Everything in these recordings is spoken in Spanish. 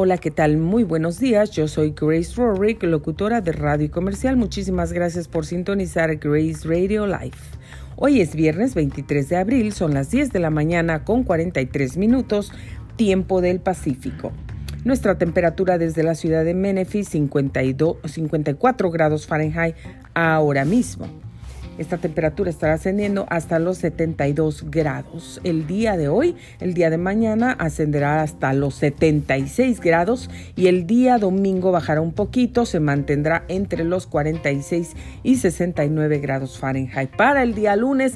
Hola, ¿qué tal? Muy buenos días. Yo soy Grace Rorick, locutora de radio y comercial. Muchísimas gracias por sintonizar Grace Radio Live. Hoy es viernes 23 de abril, son las 10 de la mañana con 43 minutos, tiempo del Pacífico. Nuestra temperatura desde la ciudad de Memphis 52, 54 grados Fahrenheit ahora mismo. Esta temperatura estará ascendiendo hasta los 72 grados. El día de hoy, el día de mañana ascenderá hasta los 76 grados y el día domingo bajará un poquito, se mantendrá entre los 46 y 69 grados Fahrenheit. Para el día lunes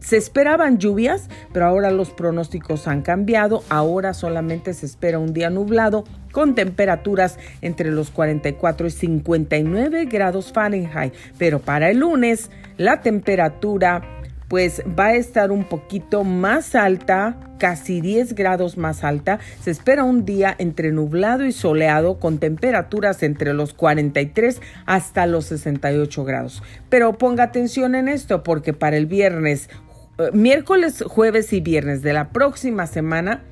se esperaban lluvias, pero ahora los pronósticos han cambiado. Ahora solamente se espera un día nublado con temperaturas entre los 44 y 59 grados Fahrenheit. Pero para el lunes la temperatura pues va a estar un poquito más alta, casi 10 grados más alta. Se espera un día entre nublado y soleado con temperaturas entre los 43 hasta los 68 grados. Pero ponga atención en esto porque para el viernes, eh, miércoles, jueves y viernes de la próxima semana,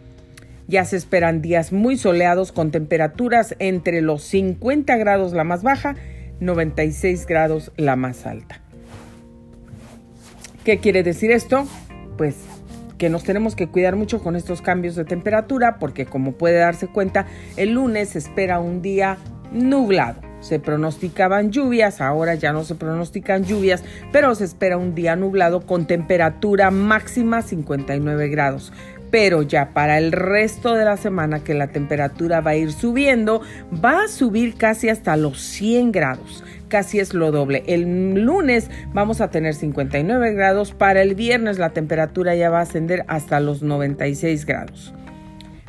ya se esperan días muy soleados con temperaturas entre los 50 grados la más baja, 96 grados la más alta. ¿Qué quiere decir esto? Pues que nos tenemos que cuidar mucho con estos cambios de temperatura porque como puede darse cuenta, el lunes se espera un día nublado. Se pronosticaban lluvias, ahora ya no se pronostican lluvias, pero se espera un día nublado con temperatura máxima 59 grados pero ya para el resto de la semana que la temperatura va a ir subiendo, va a subir casi hasta los 100 grados. Casi es lo doble. El lunes vamos a tener 59 grados. Para el viernes la temperatura ya va a ascender hasta los 96 grados.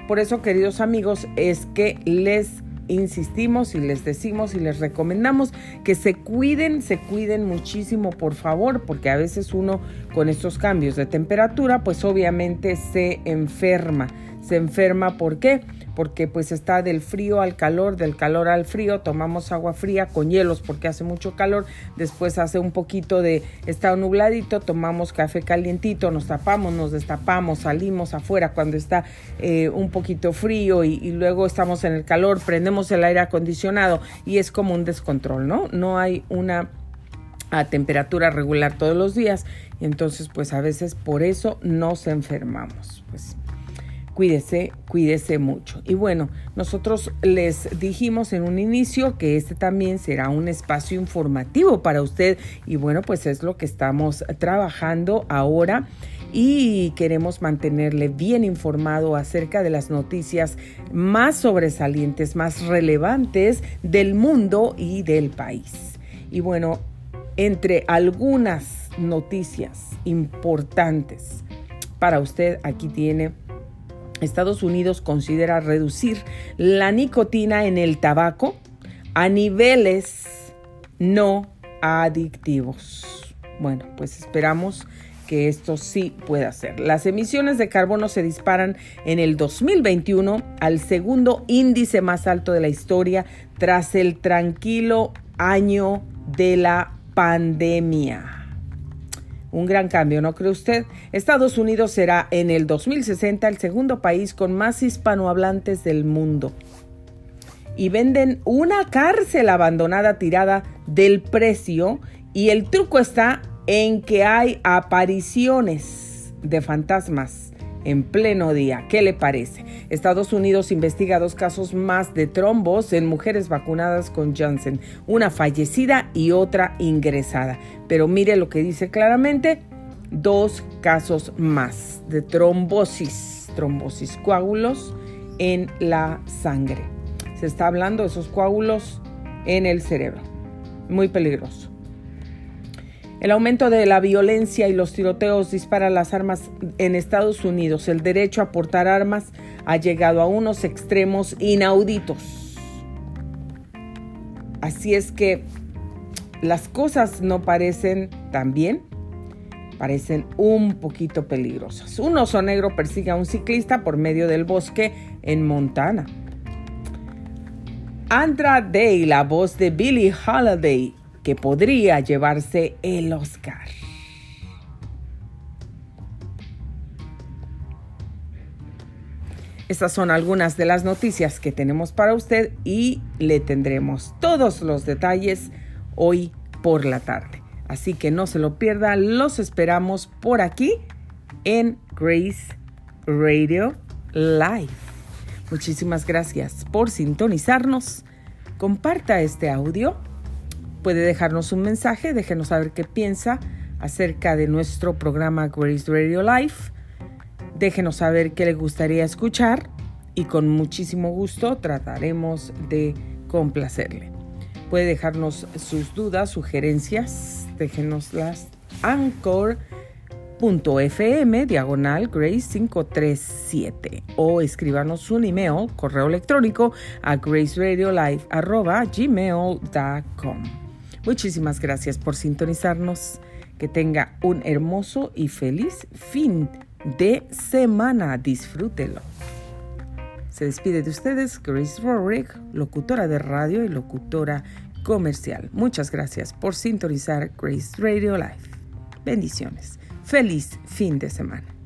Por eso, queridos amigos, es que les insistimos y les decimos y les recomendamos que se cuiden, se cuiden muchísimo, por favor, porque a veces uno con estos cambios de temperatura, pues obviamente se enferma. Se enferma, ¿por qué? Porque pues está del frío al calor, del calor al frío, tomamos agua fría con hielos porque hace mucho calor, después hace un poquito de, está nubladito, tomamos café calientito, nos tapamos, nos destapamos, salimos afuera cuando está eh, un poquito frío y, luego estamos en el calor, prendemos el aire acondicionado y es como un descontrol, ¿no? No hay una temperatura regular todos los días y entonces pues a veces por eso nos enfermamos. Pues cuídese, cuídese mucho. Y bueno, nosotros les dijimos en un inicio que este también será un espacio informativo para usted y bueno, pues es lo que estamos trabajando ahora y queremos mantenerle bien informado acerca de las noticias más sobresalientes, más relevantes del mundo y del país. Y bueno, entre algunas noticias importantes para usted, aquí tiene Estados Unidos considera reducir la nicotina en el tabaco a niveles no adictivos. Bueno, pues esperamos que esto sí pueda ser. Las emisiones de carbono se disparan en el 2021 al segundo índice más alto de la historia tras el tranquilo año de la pandemia. Un gran cambio, ¿no cree usted? Estados Unidos será en el 2060 el segundo país con más hispanohablantes del mundo. Y venden una cárcel abandonada tirada del precio y el truco está en que hay apariciones de fantasmas en pleno día. ¿Qué le parece? Estados Unidos investiga dos casos más de trombos en mujeres vacunadas con Janssen, una fallecida y otra ingresada. Pero mire lo que dice claramente, dos casos más de trombosis, trombosis, coágulos en la sangre. Se está hablando de esos coágulos en el cerebro. Muy peligroso. El aumento de la violencia y los tiroteos dispara las armas en Estados Unidos. El derecho a portar armas ha llegado a unos extremos inauditos. Así es que las cosas no parecen tan bien, parecen un poquito peligrosas. Un oso negro persigue a un ciclista por medio del bosque en Montana. Andra Day, la voz de Billie Holiday, que podría llevarse el Oscar. Estas son algunas de las noticias que tenemos para usted y le tendremos todos los detalles hoy por la tarde. Así que no se lo pierda, los esperamos por aquí en Grace Radio Live. Muchísimas gracias por sintonizarnos. Comparta este audio. Puede dejarnos un mensaje, déjenos saber qué piensa acerca de nuestro programa Grace Radio Live Déjenos saber qué le gustaría escuchar y con muchísimo gusto trataremos de complacerle. Puede dejarnos sus dudas, sugerencias, déjenoslas anchor.fm diagonal grace 537 o escríbanos un email, correo electrónico a graceradiolive.gmail.com. Muchísimas gracias por sintonizarnos. Que tenga un hermoso y feliz fin de semana. Disfrútelo. Se despide de ustedes Grace Rorick, locutora de radio y locutora comercial. Muchas gracias por sintonizar Grace Radio Live. Bendiciones. Feliz fin de semana.